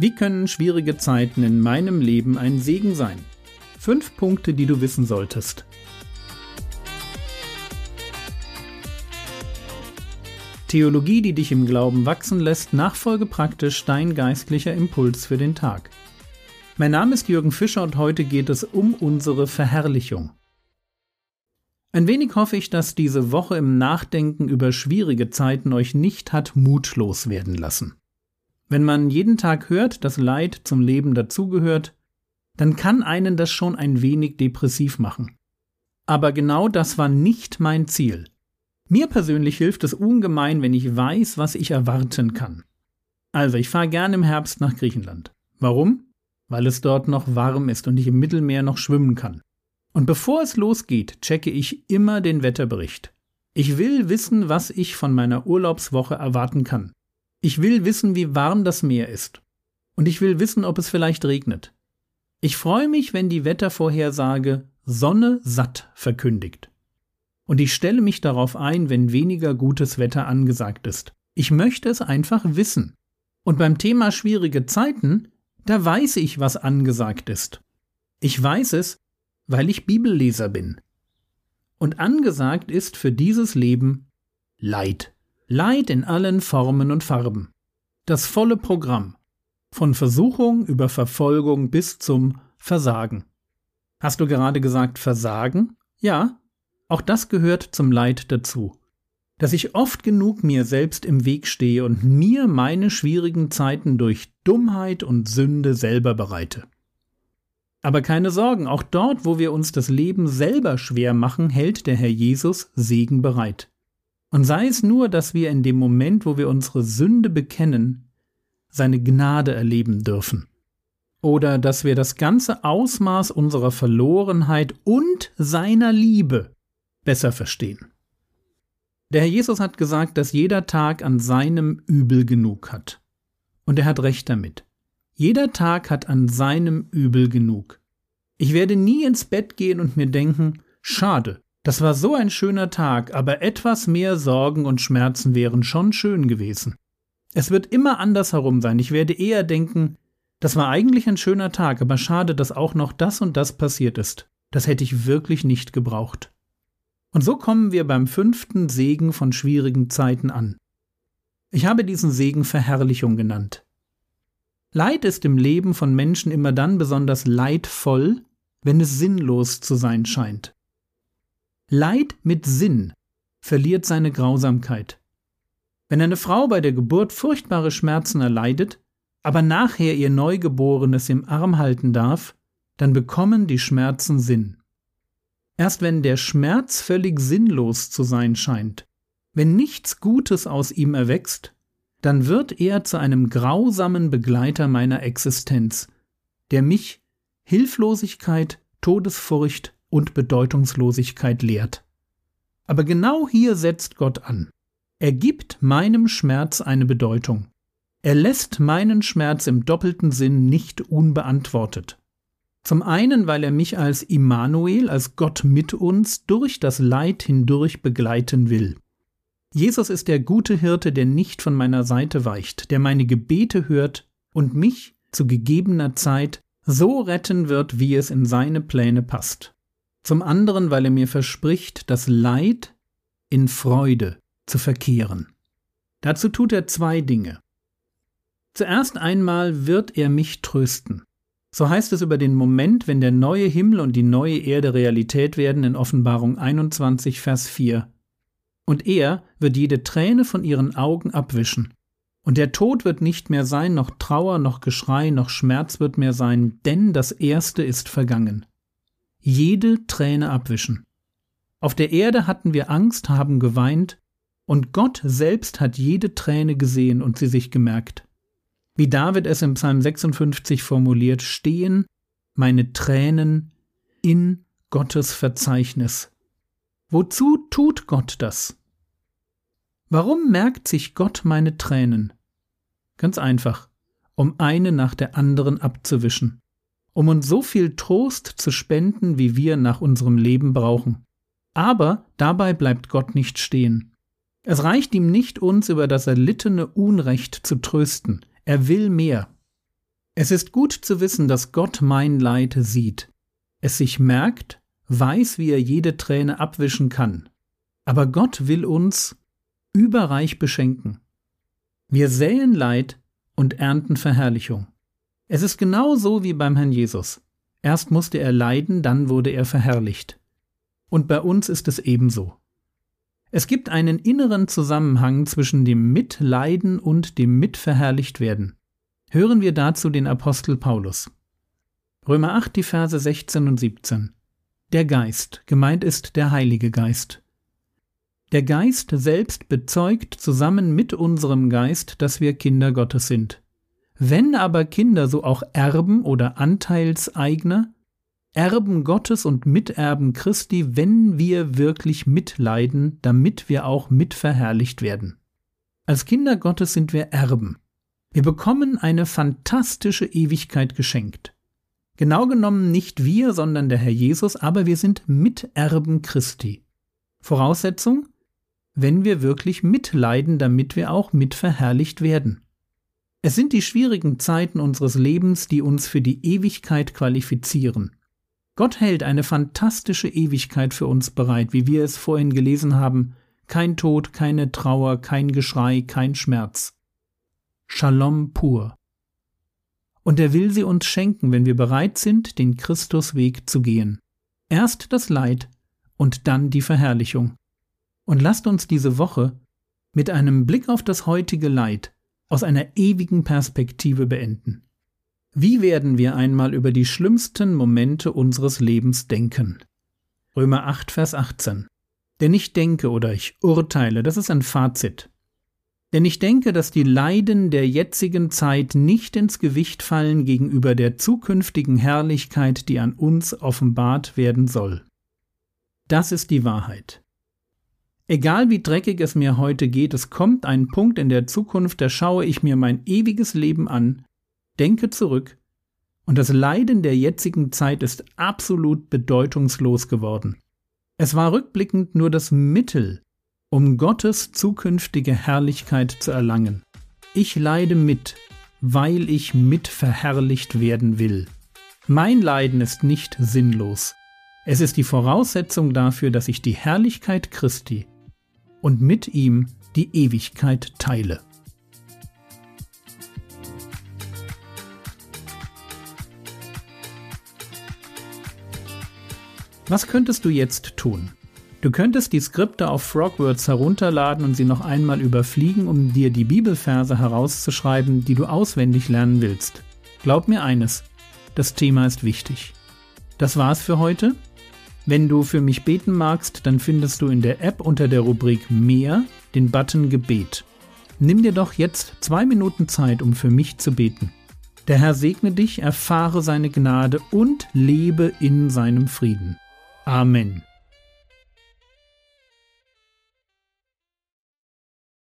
Wie können schwierige Zeiten in meinem Leben ein Segen sein? Fünf Punkte, die du wissen solltest. Theologie, die dich im Glauben wachsen lässt, nachfolge praktisch dein geistlicher Impuls für den Tag. Mein Name ist Jürgen Fischer und heute geht es um unsere Verherrlichung. Ein wenig hoffe ich, dass diese Woche im Nachdenken über schwierige Zeiten euch nicht hat mutlos werden lassen. Wenn man jeden Tag hört, dass Leid zum Leben dazugehört, dann kann einen das schon ein wenig depressiv machen. Aber genau das war nicht mein Ziel. Mir persönlich hilft es ungemein, wenn ich weiß, was ich erwarten kann. Also, ich fahre gerne im Herbst nach Griechenland. Warum? Weil es dort noch warm ist und ich im Mittelmeer noch schwimmen kann. Und bevor es losgeht, checke ich immer den Wetterbericht. Ich will wissen, was ich von meiner Urlaubswoche erwarten kann. Ich will wissen, wie warm das Meer ist. Und ich will wissen, ob es vielleicht regnet. Ich freue mich, wenn die Wettervorhersage Sonne satt verkündigt. Und ich stelle mich darauf ein, wenn weniger gutes Wetter angesagt ist. Ich möchte es einfach wissen. Und beim Thema schwierige Zeiten, da weiß ich, was angesagt ist. Ich weiß es, weil ich Bibelleser bin. Und angesagt ist für dieses Leben Leid. Leid in allen Formen und Farben. Das volle Programm. Von Versuchung über Verfolgung bis zum Versagen. Hast du gerade gesagt Versagen? Ja, auch das gehört zum Leid dazu. Dass ich oft genug mir selbst im Weg stehe und mir meine schwierigen Zeiten durch Dummheit und Sünde selber bereite. Aber keine Sorgen, auch dort, wo wir uns das Leben selber schwer machen, hält der Herr Jesus Segen bereit. Und sei es nur, dass wir in dem Moment, wo wir unsere Sünde bekennen, seine Gnade erleben dürfen. Oder dass wir das ganze Ausmaß unserer Verlorenheit und seiner Liebe besser verstehen. Der Herr Jesus hat gesagt, dass jeder Tag an seinem Übel genug hat. Und er hat recht damit. Jeder Tag hat an seinem Übel genug. Ich werde nie ins Bett gehen und mir denken, schade, das war so ein schöner Tag, aber etwas mehr Sorgen und Schmerzen wären schon schön gewesen. Es wird immer andersherum sein. Ich werde eher denken, das war eigentlich ein schöner Tag, aber schade, dass auch noch das und das passiert ist. Das hätte ich wirklich nicht gebraucht. Und so kommen wir beim fünften Segen von schwierigen Zeiten an. Ich habe diesen Segen Verherrlichung genannt. Leid ist im Leben von Menschen immer dann besonders leidvoll, wenn es sinnlos zu sein scheint. Leid mit Sinn verliert seine Grausamkeit. Wenn eine Frau bei der Geburt furchtbare Schmerzen erleidet, aber nachher ihr Neugeborenes im Arm halten darf, dann bekommen die Schmerzen Sinn. Erst wenn der Schmerz völlig sinnlos zu sein scheint, wenn nichts Gutes aus ihm erwächst, dann wird er zu einem grausamen Begleiter meiner Existenz, der mich Hilflosigkeit, Todesfurcht und Bedeutungslosigkeit lehrt. Aber genau hier setzt Gott an. Er gibt meinem Schmerz eine Bedeutung. Er lässt meinen Schmerz im doppelten Sinn nicht unbeantwortet. Zum einen, weil er mich als Immanuel, als Gott mit uns, durch das Leid hindurch begleiten will. Jesus ist der gute Hirte, der nicht von meiner Seite weicht, der meine Gebete hört und mich zu gegebener Zeit so retten wird, wie es in seine Pläne passt zum anderen, weil er mir verspricht, das Leid in Freude zu verkehren. Dazu tut er zwei Dinge. Zuerst einmal wird er mich trösten. So heißt es über den Moment, wenn der neue Himmel und die neue Erde Realität werden in Offenbarung 21, Vers 4. Und er wird jede Träne von ihren Augen abwischen. Und der Tod wird nicht mehr sein, noch Trauer, noch Geschrei, noch Schmerz wird mehr sein, denn das Erste ist vergangen jede Träne abwischen. Auf der Erde hatten wir Angst, haben geweint, und Gott selbst hat jede Träne gesehen und sie sich gemerkt. Wie David es im Psalm 56 formuliert, stehen meine Tränen in Gottes Verzeichnis. Wozu tut Gott das? Warum merkt sich Gott meine Tränen? Ganz einfach, um eine nach der anderen abzuwischen um uns so viel Trost zu spenden, wie wir nach unserem Leben brauchen. Aber dabei bleibt Gott nicht stehen. Es reicht ihm nicht, uns über das erlittene Unrecht zu trösten. Er will mehr. Es ist gut zu wissen, dass Gott mein Leid sieht, es sich merkt, weiß, wie er jede Träne abwischen kann. Aber Gott will uns überreich beschenken. Wir säen Leid und ernten Verherrlichung. Es ist genau so wie beim Herrn Jesus. Erst musste er leiden, dann wurde er verherrlicht. Und bei uns ist es ebenso. Es gibt einen inneren Zusammenhang zwischen dem Mitleiden und dem Mitverherrlichtwerden. Hören wir dazu den Apostel Paulus. Römer 8, die Verse 16 und 17. Der Geist, gemeint ist der Heilige Geist. Der Geist selbst bezeugt zusammen mit unserem Geist, dass wir Kinder Gottes sind. Wenn aber Kinder, so auch Erben oder Anteilseigner, Erben Gottes und Miterben Christi, wenn wir wirklich mitleiden, damit wir auch mitverherrlicht werden. Als Kinder Gottes sind wir Erben. Wir bekommen eine fantastische Ewigkeit geschenkt. Genau genommen nicht wir, sondern der Herr Jesus, aber wir sind Miterben Christi. Voraussetzung, wenn wir wirklich mitleiden, damit wir auch mitverherrlicht werden. Es sind die schwierigen Zeiten unseres Lebens, die uns für die Ewigkeit qualifizieren. Gott hält eine fantastische Ewigkeit für uns bereit, wie wir es vorhin gelesen haben. Kein Tod, keine Trauer, kein Geschrei, kein Schmerz. Shalom pur. Und er will sie uns schenken, wenn wir bereit sind, den Christusweg zu gehen. Erst das Leid und dann die Verherrlichung. Und lasst uns diese Woche mit einem Blick auf das heutige Leid aus einer ewigen Perspektive beenden. Wie werden wir einmal über die schlimmsten Momente unseres Lebens denken? Römer 8, Vers 18. Denn ich denke oder ich urteile, das ist ein Fazit. Denn ich denke, dass die Leiden der jetzigen Zeit nicht ins Gewicht fallen gegenüber der zukünftigen Herrlichkeit, die an uns offenbart werden soll. Das ist die Wahrheit. Egal wie dreckig es mir heute geht, es kommt ein Punkt in der Zukunft, da schaue ich mir mein ewiges Leben an, denke zurück, und das Leiden der jetzigen Zeit ist absolut bedeutungslos geworden. Es war rückblickend nur das Mittel, um Gottes zukünftige Herrlichkeit zu erlangen. Ich leide mit, weil ich mit verherrlicht werden will. Mein Leiden ist nicht sinnlos. Es ist die Voraussetzung dafür, dass ich die Herrlichkeit Christi und mit ihm die Ewigkeit teile. Was könntest du jetzt tun? Du könntest die Skripte auf Frogwords herunterladen und sie noch einmal überfliegen, um dir die Bibelverse herauszuschreiben, die du auswendig lernen willst. Glaub mir eines, das Thema ist wichtig. Das war's für heute. Wenn du für mich beten magst, dann findest du in der App unter der Rubrik Mehr den Button Gebet. Nimm dir doch jetzt zwei Minuten Zeit, um für mich zu beten. Der Herr segne dich, erfahre seine Gnade und lebe in seinem Frieden. Amen.